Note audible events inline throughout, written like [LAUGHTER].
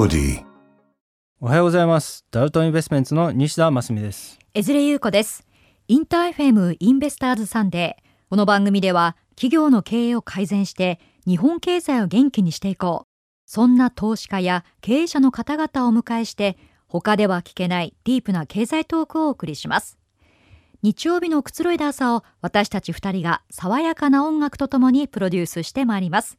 melody. おはようございます。ダルトンインベストメンツの西田真澄です。江連裕子です。インター FM インベスターズサンデー。この番組では企業の経営を改善して日本経済を元気にしていこう。そんな投資家や経営者の方々をお迎えして他では聞けないディープな経済トークをお送りします。日曜日のくつろいだ朝を私たち二人が爽やかな音楽とともにプロデュースしてまいります。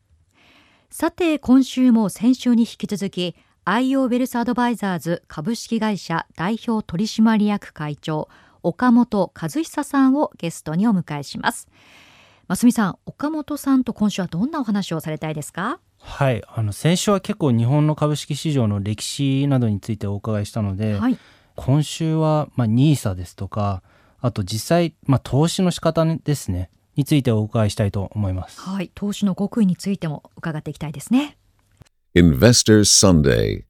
さて今週も先週に引き続き IO ウェルスアドバイザーズ株式会社代表取締役会長岡本和久さんをゲストにお迎えします。ますみさん岡本さんと今週はどんなお話をされたいですか？はい、あの先週は結構日本の株式市場の歴史などについてお伺いしたので、はい。今週はまあ NISA ですとか、あと実際まあ投資の仕方ですね。についてお伺いしたいと思います。はい。投資の極意についても伺っていきたいですね Investors Sunday.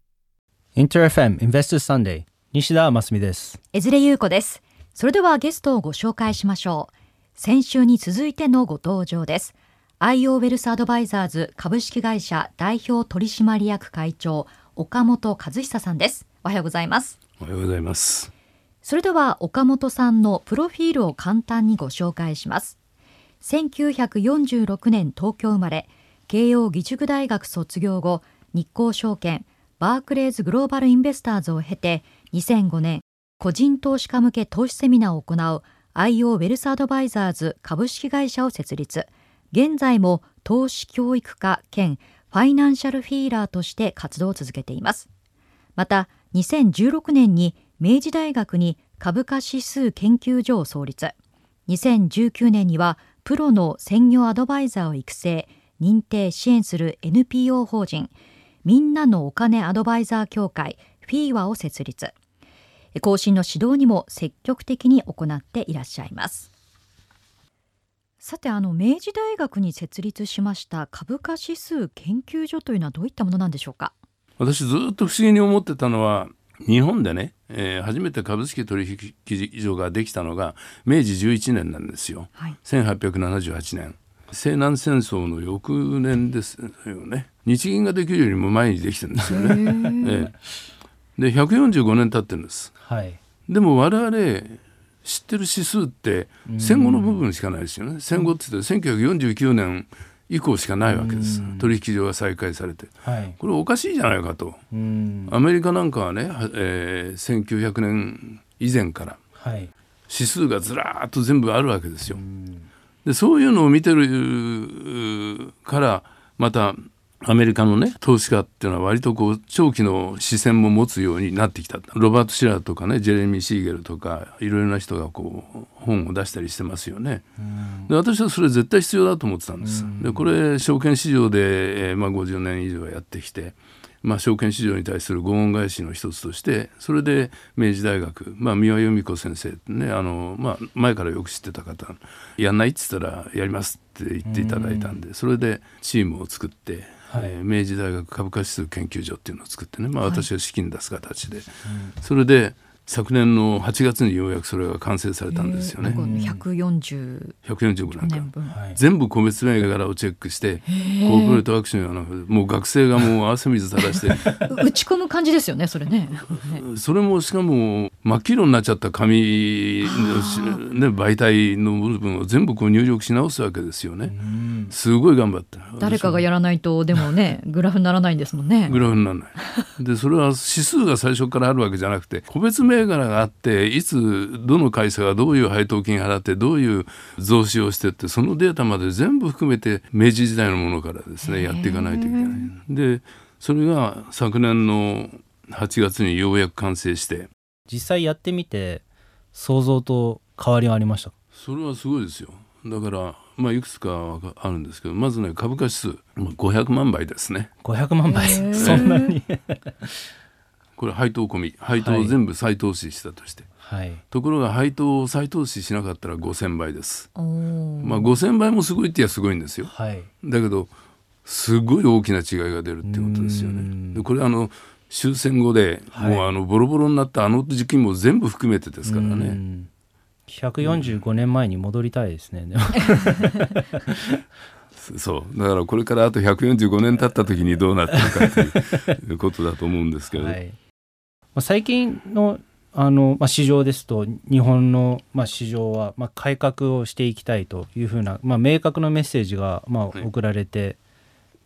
インター FM Investors Sunday 西田真澄です。江連優子ですそれではゲストをご紹介しましょう先週に続いてのご登場です IO ウェルスアドバイザーズ株式会社代表取締役会長岡本和久さんですおはようございますおはようございます。それでは岡本さんのプロフィールを簡単にご紹介します。1946年東京生まれ、慶応義塾大学卒業後、日興証券、バークレーズグローバルインベスターズを経て、2005年、個人投資家向け投資セミナーを行う IO ウェルスアドバイザーズ株式会社を設立。現在も投資教育家兼ファイナンシャルフィーラーとして活動を続けています。また2016年に明治大学に株価指数研究所を創立2019年にはプロの専業アドバイザーを育成認定支援する NPO 法人みんなのお金アドバイザー協会フィーワを設立。更新の指導にも積極的に行っていらっしゃいます。さてあの明治大学に設立しました株価指数研究所というのはどういったものなんでしょうか？私ずっと不思議に思ってたのは日本でね、えー初めて株式取引所ができたのが明治11年なんですよ。はい。1878年西南戦争の翌年ですよね日銀ができるよりも前にできてるんですよね。ええで145年経ってるんです。はい。でも我々知ってる指数って戦後の部分しかないですよね。戦後って言って1949年以降しかないわけです。取引所が再開されて。はい。これおかしいじゃないかと。うん。アメリカなんかはね、はえー1900年以前からはい。指数がずらーっと全部あるわけですよ。でそういうのを見てるからまたアメリカのね投資家っていうのは割とこう長期の視線も持つようになってきたロバート・シラーとかねジェレミー・シーゲルとかいろいろな人がこう本を出したりしてますよね。で私はそれ絶対必要だと思ってたんです。でこれ証券市場で、えーまあ、50年以上やってきて、まあ、証券市場に対するご恩返しの一つとしてそれで明治大学、まあ、三輪由美子先生ってねあの、まあ、前からよく知ってた方やんないって言ったらやりますって言っていただいたんでそれでチームを作って。えー明治大学株価指数研究所っていうのを作ってね、まあ、私が資金出す形で、それで昨年の8月にようやくそれが完成されたんですよね。140 145なんか年分はい。全部個別銘柄をチェックしてコーポレートアクションやなもう学生がもう汗水垂らして [LAUGHS] 打ち込む感じですよねそれねそれもしかも真っ黄色になっちゃった紙のし、ね、媒体の部分を全部こう入力し直すわけですよね。すごい頑張った。誰かがやらないとでもね [LAUGHS] グラフにならないんですもんねグラフにならない。でそれは指数が最初からあるわけじゃなくて個別銘柄があっていつどの会社がどういう配当金払ってどういう増資をしてってそのデータまで全部含めて明治時代のものからですねやっていかないといけない。でそれが昨年の8月にようやく完成して実際やってみて想像と変わりはありましたか？それはすごいですよ。だからまあいくつかあるんですけどまずね株価指数まあ500万倍ですね。500万倍。そんなに？[LAUGHS] これ配当込み配当を全部再投資したとして、はい。ところが配当を再投資しなかったら5000倍です。まあ5000倍もすごいって言えばすごいんですよ。はい。だけどすごい大きな違いが出るっていうことですよね。でこれあの終戦後で、はいもうあのボロボロになったあの時期も全部含めてですからね。うん145年前に戻りたいですね。でも。[LAUGHS] そう。だからこれからあと145年経った時にどうなってるかということだと思うんですけど、はい。まあ、最近のあの、まあ、市場ですと日本の、まあ、市場は、まあ、改革をしていきたいというふうな、まあ、明確なメッセージが、まあ、はい。送られて、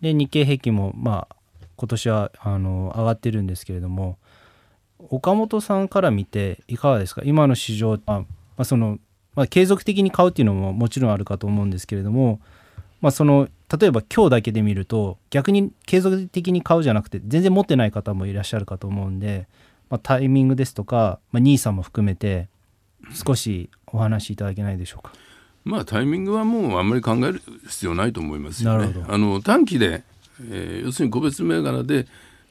で日経平均も、まあ、今年はあの上がってるんですけれども岡本さんから見ていかがですか？今の市場、まあまあそのまあ、継続的に買うっていうのももちろんあるかと思うんですけれども、まあ、その例えば今日だけで見ると逆に継続的に買うじゃなくて全然持ってない方もいらっしゃるかと思うんで、まあ、タイミングですとか、まあ、NISA も含めて少しお話しいただけないでしょうか。まあタイミングはもうあんまり考える必要ないと思いますよねなるほ。どあの短期で、えー要するに個別銘柄で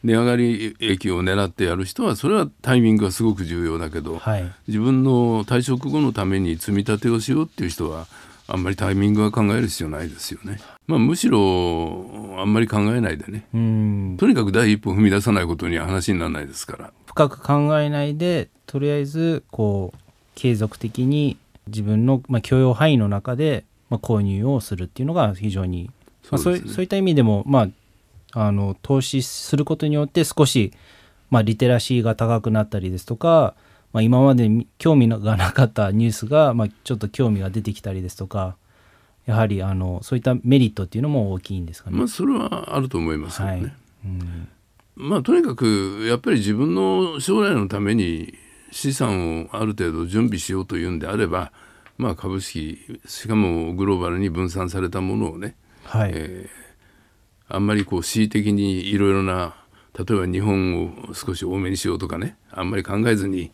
値上がり益を狙ってやる人はそれはタイミングがすごく重要だけど、はい、自分の退職後のために積み立てをしようっていう人はあんまりタイミングは考える必要ないですよね。まあむしろあんまり考えないでねうんとにかく第一歩踏み出さないことには話にならないですから。深く考えないでとりあえずこう継続的に自分の、まあ、許容範囲の中で、まあ、購入をするっていうのが非常にまあ、そうそういった意味でも、まあ、あの投資することによって少し、まあ、リテラシーが高くなったりですとか、まあ、今までみ興味がなかったニュースが、まあ、ちょっと興味が出てきたりですとかやはりあのそういったメリットっていうのも大きいんですかね。まあそれはあると思いますよね。はいうんまあとにかくやっぱり自分の将来のために資産をある程度準備しようというんであれば、まあ、株式しかもグローバルに分散されたものをね、はいえあんまりこう恣意的にいろいろな例えば日本を少し多めにしようとかねあんまり考えずに、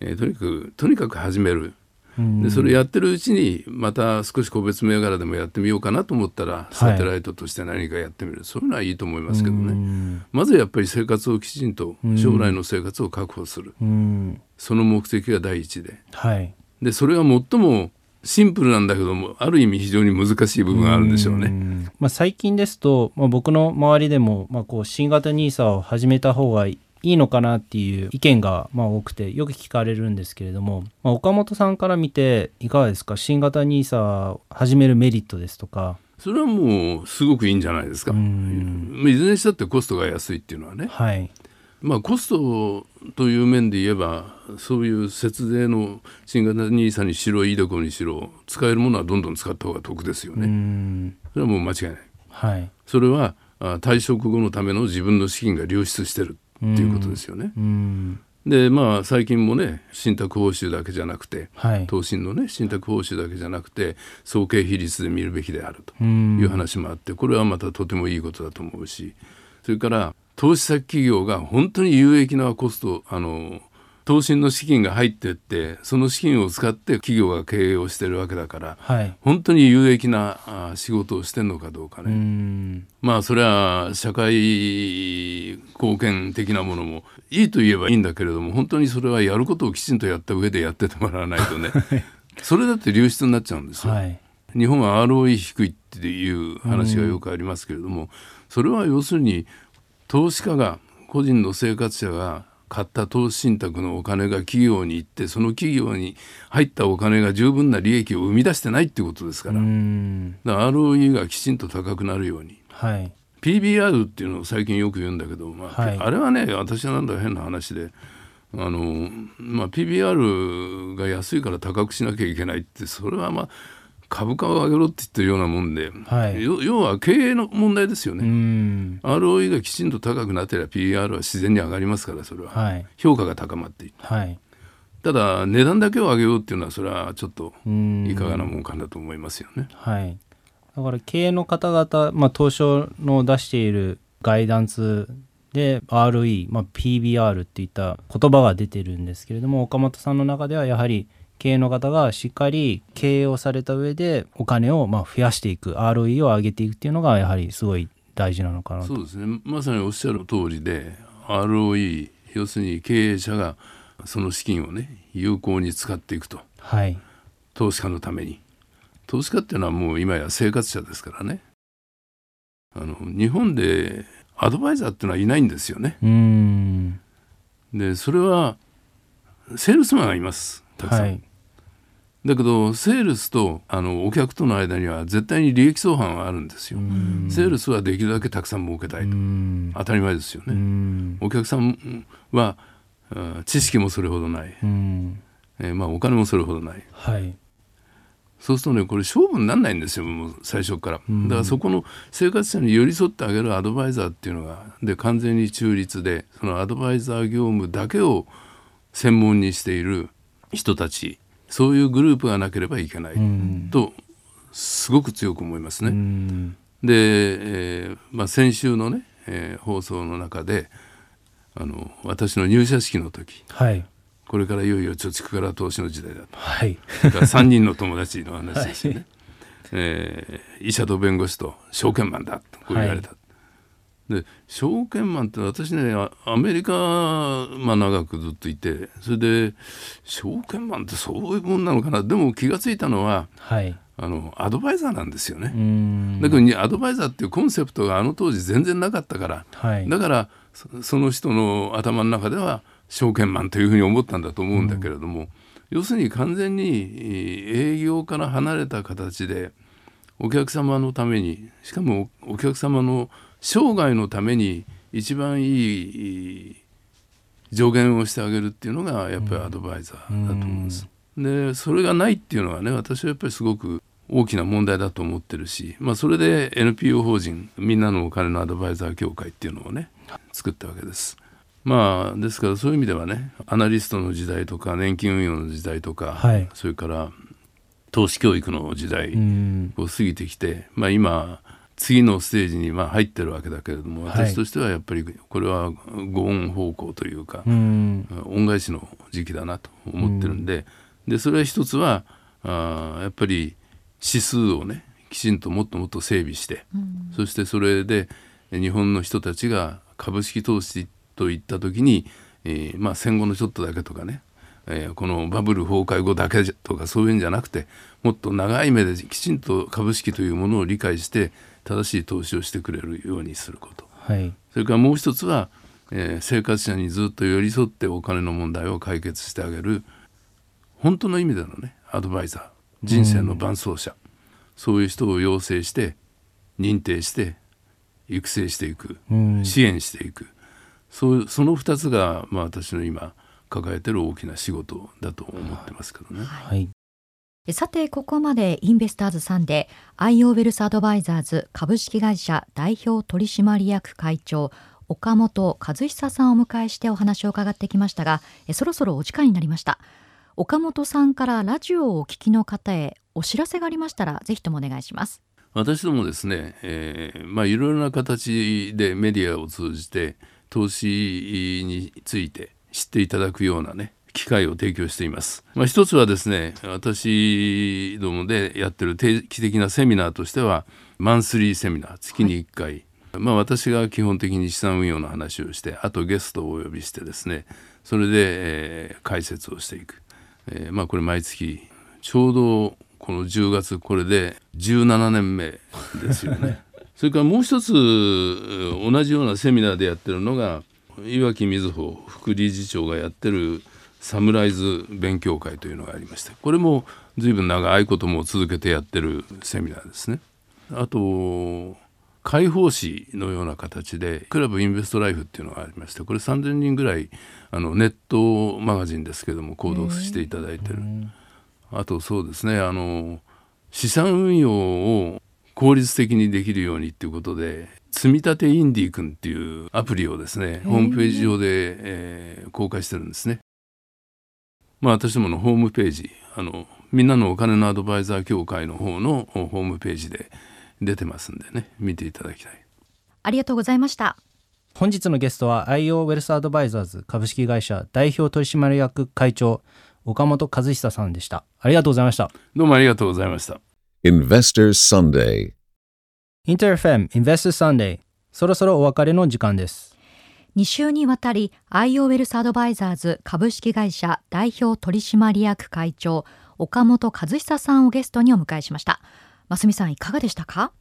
えーとにかくとにかく始める。うん。でそれやってるうちにまた少し個別銘柄でもやってみようかなと思ったらサテライトとして何かやってみる、そういうのはいいと思いますけどね。うん。まずやっぱり生活をきちんとうん。将来の生活を確保する、うん。その目的が第一で。はい。でそれが最もシンプルなんだけどもある意味非常に難しい部分があるんでしょうね。んまあ、最近ですと、まあ、僕の周りでも、まあ、こう新型 NISA を始めた方がいいのかなっていう意見がまあ多くてよく聞かれるんですけれども、まあ、岡本さんから見ていかがですか？新型 NISA を始めるメリットですとか。それはもうすごくいいんじゃないですか。いずれにしたってコストが安いっていうのはね、はいまあ、コストという面で言えばそういう節税の新型 NISA にしろイデコにしろ使えるものはどんどん使った方が得ですようね。んそれはもう間違いない。はいそれはあ退職後のための自分の資金が流出してるっていうことですよね。うんでまあ最近もね信託報酬だけじゃなくてはい投信のね信託報酬だけじゃなくて総経比率で見るべきであるとうんいう話もあってこれはまたとてもいいことだと思うしそれから投資先企業が本当に有益なコストあの投信の資金が入ってってその資金を使って企業が経営をしてるわけだからはい。本当に有益なあ仕事をしてるのかどうかうね、ん。まあそれは社会貢献的なものもいいと言えばいいんだけれども本当にそれはやることをきちんとやった上でやっててもらわないとね。[LAUGHS] それだって流出になっちゃうんですよ。はい。日本は ROE 低いっていう話がよくありますけれども、それは要するに投資家が個人の生活者が買った投資信託のお金が企業に行ってその企業に入ったお金が十分な利益を生み出してないっていうことですから,、うん。だから ROE がきちんと高くなるように。はい。PBR っていうのを最近よく言うんだけど、まあはい。あれはね私はなんだか変な話で。あの、まあ、PBR が安いから高くしなきゃいけないってそれはまあ株価を上げろって言ってるようなもんで、はい。よ要は経営の問題ですようね。ん ROE がきちんと高くなってりゃ PBR は自然に上がりますからそれは、はい。評価が高まっていくはい。ただ値段だけを上げようっていうのはそれはちょっとうん。いかがなもんかなと思いますよね。はい、だから経営の方々、まあ、東証の出しているガイダンスで RE、まあ、PBR っていった言葉が出てるんですけれども岡本さんの中ではやはり経営の方がしっかり経営をされた上でお金をまあ増やしていく RE を上げていくっていうのがやはりすごい大事なのかなと。そうですね。まさにおっしゃる通りで ROE 要するに経営者がその資金をね有効に使っていくと。はい、投資家のために。投資家っていうのはもう今や生活者ですからね。あの日本でアドバイザーっていうのはいないんですよね。うーん。でそれはセールスマンがいます。たくさん、はいだけどセールスとあのお客との間には絶対に利益相反はあるんですよ。セールスはできるだけたくさん儲けたいと。当たり前ですよね。お客さんは知識もそれほどない、えー、まあ、お金もそれほどない、はい、そうするとねこれ勝負にならないんですよもう最初から、だからそこの生活者に寄り添ってあげるアドバイザーっていうのがで完全に中立でそのアドバイザー業務だけを専門にしている人たちそういうグループがなければいけない。とすごく強く思いますね。で、えーまあ、先週のね、えー、放送の中であの私の入社式の時、はい、これからいよいよ貯蓄から投資の時代だと、はい、3人の友達の話ですよね、[LAUGHS] はい、えー、医者と弁護士と証券マンだとこう言われた。はいで証券マンって私ねアメリカ、まあ、長くずっといてそれで証券マンってそういうもんなのかな。でも気が付いたのは、はい、あのアドバイザーなんですよね。だけどアドバイザーっていうコンセプトがあの当時全然なかったから、はい、だからその人の頭の中では証券マンというふうに思ったんだと思うんだけれども、要するに完全に営業から離れた形でお客様のためにしかもお客様の生涯のために一番いい助言をしてあげるっていうのがやっぱりアドバイザーだと思うんです。でそれがないっていうのはね私はやっぱりすごく大きな問題だと思ってるし、まあ、それで NPO 法人みんなのお金のアドバイザー協会っていうのをね作ったわけです。まあですからそういう意味ではねアナリストの時代とか年金運用の時代とか、はい、それから投資教育の時代を過ぎてきて、まあ、今次のステージにまあ入ってるわけだけれども私としてはやっぱりこれはご恩方向というか、恩返しの時期だなと思ってるんででそれは一つはあやっぱり指数をねきちんともっともっと整備して、そしてそれで日本の人たちが株式投資といった時に、えー、まあ戦後のちょっとだけとかねえー、このバブル崩壊後だけとかそういうんじゃなくてもっと長い目できちんと株式というものを理解して正しい投資をしてくれるようにすること、はい、それからもう一つは、えー、生活者にずっと寄り添ってお金の問題を解決してあげる本当の意味でのねアドバイザー人生の伴走者、うん、そういう人を養成して認定して育成していく、うん、支援していく。そうその2つが、まあ、私の今抱えてる大きな仕事だと思ってますけどね。はいさて、ここまでインベスターズさんで、IO ウェルスアドバイザーズ株式会社代表取締役会長、岡本和久さんをお迎えしてお話を伺ってきましたが、そろそろお時間になりました。岡本さんからラジオをお聞きの方へお知らせがありましたら、ぜひともお願いします。私どもですね、えー、まあいろいろな形でメディアを通じて投資について知っていただくようなね機会を提供しています。まあ、一つはですね私どもでやってる定期的なセミナーとしてはマンスリーセミナー月に1回、はい、まあ、私が基本的に資産運用の話をしてあとゲストをお呼びしてですねそれで、えー、解説をしていく、えー、まあこれ毎月ちょうどこの10月これで17年目ですよね。[LAUGHS] それからもう一つ同じようなセミナーでやってるのが岩木瑞穂副理事長がやってるサムライズ勉強会というのがありましてこれも随分長いことも続けてやってるセミナーですね。あと解放誌のような形でクラブインベストライフっていうのがありましてこれ3,000人ぐらいあのネットマガジンですけども購読していただいてる。あとそうですねあの資産運用を効率的にできるようにっていうことで積立インディー君っていうアプリをですねホームページ上で、えー、公開してるんですね。まあ私どものホームページあのみんなのお金のアドバイザー協会の方のホームページで出てますんでね。見ていただきたい。ありがとうございました。本日のゲストは IO ウェルスアドバイザーズ株式会社代表取締役会長岡本和久さんでした。ありがとうございました。どうもありがとうございました。Investors Sunday インターフェム Investors Sunday そろそろお別れの時間です2週にわたり IO ウェルスアドバイザーズ株式会社代表取締役会長岡本和久さんをゲストにお迎えしました増美さんいかがでしたか？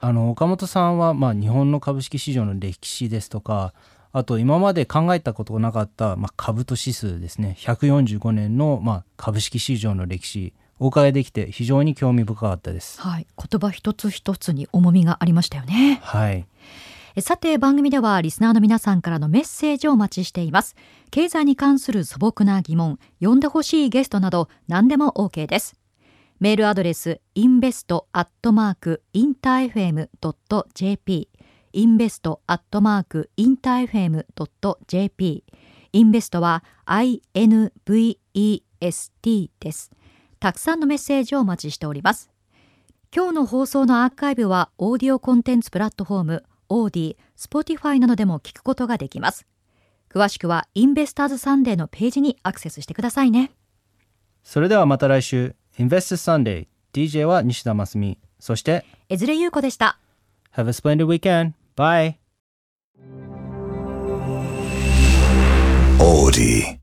あの岡本さんは、まあ、日本の株式市場の歴史ですとかあと今まで考えたことがなかった、まあ、株と指数ですね145年の、まあ、株式市場の歴史お伺いできて非常に興味深かったです。はい、言葉一つ一つに重みがありましたよね。はい。えさて番組ではリスナーの皆さんからのメッセージをお待ちしています。経済に関する素朴な疑問呼んでほしいゲストなど何でも OK です。メールアドレス invest.interfm.jp invest.interfm.jp インベストは INVEST です。たくさんのメッセージをお待ちしております。今日の放送のアーカイブはオーディオコンテンツプラットフォームオーディー、スポティファイなどでも聞くことができます。詳しくはインベスターズサンデーのページにアクセスしてくださいね。それではまた来週 Investors Sunday DJ は西田真澄そして江連優子でした。Have a splendid weekend. Bye. Audi.